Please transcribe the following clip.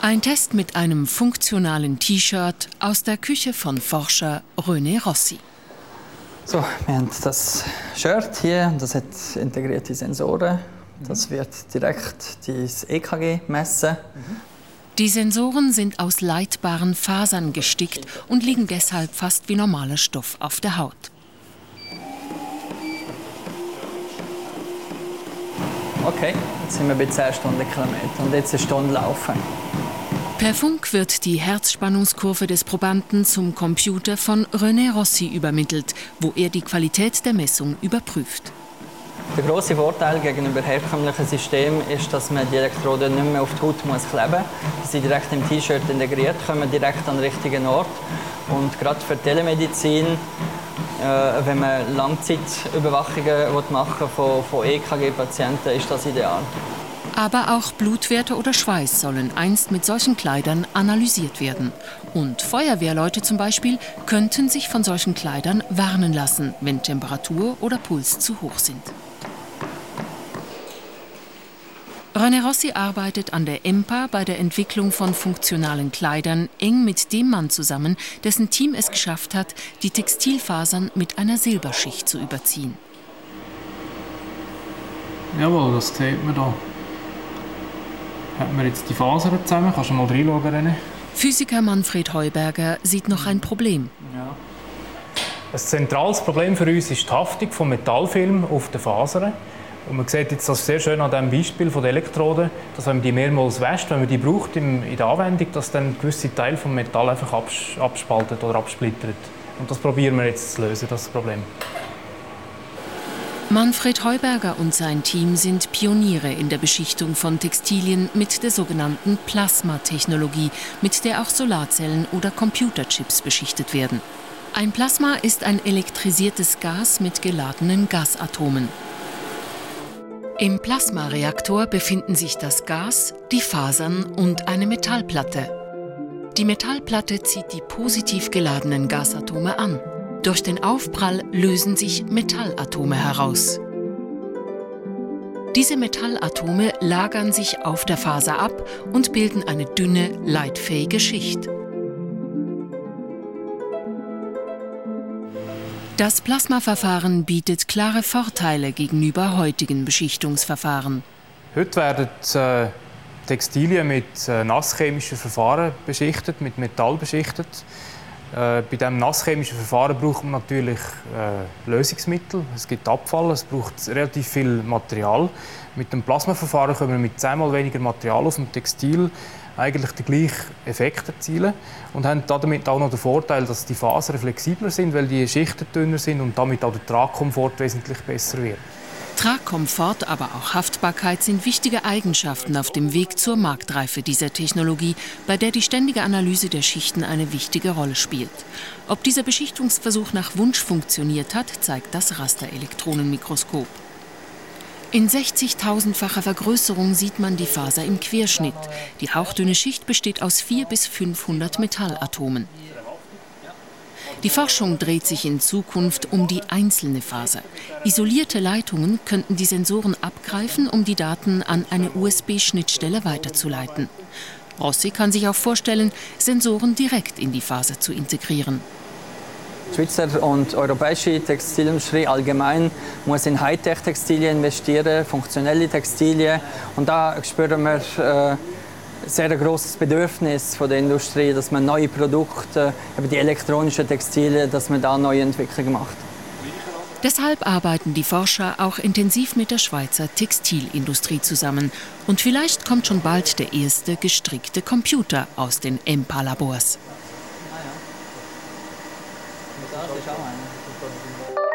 Ein Test mit einem funktionalen T-Shirt aus der Küche von Forscher René Rossi. So, wir haben das Shirt hier, das hat integrierte Sensoren. Das wird direkt das EKG messen. Die Sensoren sind aus leitbaren Fasern gestickt und liegen deshalb fast wie normaler Stoff auf der Haut. Okay, jetzt sind wir bei 10 Stundenkilometer und jetzt eine Stunde laufen. Per Funk wird die Herzspannungskurve des Probanden zum Computer von René Rossi übermittelt, wo er die Qualität der Messung überprüft. Der große Vorteil gegenüber herkömmlichen Systemen ist, dass man die Elektroden nicht mehr auf die Haut muss kleben muss. Sie sind direkt im T-Shirt integriert, kommen direkt an den richtigen Ort. Und gerade für Telemedizin, äh, wenn man Langzeitüberwachungen machen von, von EKG-Patienten, ist das ideal. Aber auch Blutwerte oder Schweiß sollen einst mit solchen Kleidern analysiert werden. Und Feuerwehrleute zum Beispiel könnten sich von solchen Kleidern warnen lassen, wenn Temperatur oder Puls zu hoch sind. René Rossi arbeitet an der EMPA bei der Entwicklung von funktionalen Kleidern eng mit dem Mann zusammen, dessen Team es geschafft hat, die Textilfasern mit einer Silberschicht zu überziehen. Jawohl, das sieht man hier. Hat man jetzt die Fasern zusammen? Kannst du mal reinschauen, René? Physiker Manfred Heuberger sieht noch ein Problem. Ja. Ein zentrales Problem für uns ist die Haftung von Metallfilm auf den Fasern. Und man sieht jetzt das sehr schön an dem Beispiel von der Elektroden, dass wenn man die mehrmals wäscht, wenn man die braucht in der Anwendung, dass dann gewisse Teile vom Metall einfach abspaltet oder absplittert. Und das probieren wir jetzt zu lösen, das Problem. Manfred Heuberger und sein Team sind Pioniere in der Beschichtung von Textilien mit der sogenannten Plasmatechnologie, mit der auch Solarzellen oder Computerchips beschichtet werden. Ein Plasma ist ein elektrisiertes Gas mit geladenen Gasatomen. Im Plasmareaktor befinden sich das Gas, die Fasern und eine Metallplatte. Die Metallplatte zieht die positiv geladenen Gasatome an. Durch den Aufprall lösen sich Metallatome heraus. Diese Metallatome lagern sich auf der Faser ab und bilden eine dünne, leitfähige Schicht. Das Plasmaverfahren bietet klare Vorteile gegenüber heutigen Beschichtungsverfahren. Heute werden äh, Textilien mit äh, nasschemischen Verfahren beschichtet, mit Metall beschichtet. Äh, bei diesem nasschemischen Verfahren braucht man natürlich äh, Lösungsmittel. Es gibt Abfall, es braucht relativ viel Material. Mit dem Plasmaverfahren können wir mit zehnmal weniger Material auf dem Textil eigentlich den gleichen Effekt erzielen und haben damit auch noch den Vorteil, dass die Fasern flexibler sind, weil die Schichten dünner sind und damit auch der Tragkomfort wesentlich besser wird. Tragkomfort, aber auch Haftbarkeit sind wichtige Eigenschaften auf dem Weg zur Marktreife dieser Technologie, bei der die ständige Analyse der Schichten eine wichtige Rolle spielt. Ob dieser Beschichtungsversuch nach Wunsch funktioniert hat, zeigt das Rasterelektronenmikroskop. In 60.000-facher Vergrößerung sieht man die Faser im Querschnitt. Die hauchdünne Schicht besteht aus 400 bis 500 Metallatomen. Die Forschung dreht sich in Zukunft um die einzelne Faser. Isolierte Leitungen könnten die Sensoren abgreifen, um die Daten an eine USB-Schnittstelle weiterzuleiten. Rossi kann sich auch vorstellen, Sensoren direkt in die Faser zu integrieren. Schweizer und europäische Textilindustrie allgemein muss in Hightech-Textilien investieren, funktionelle Textilien. Und da spüren wir äh, sehr großes Bedürfnis von der Industrie, dass man neue Produkte, eben die elektronischen Textile, dass man da neue Entwicklungen macht. Deshalb arbeiten die Forscher auch intensiv mit der Schweizer Textilindustrie zusammen. Und vielleicht kommt schon bald der erste gestrickte Computer aus den EMPA-Labors. Ah ja.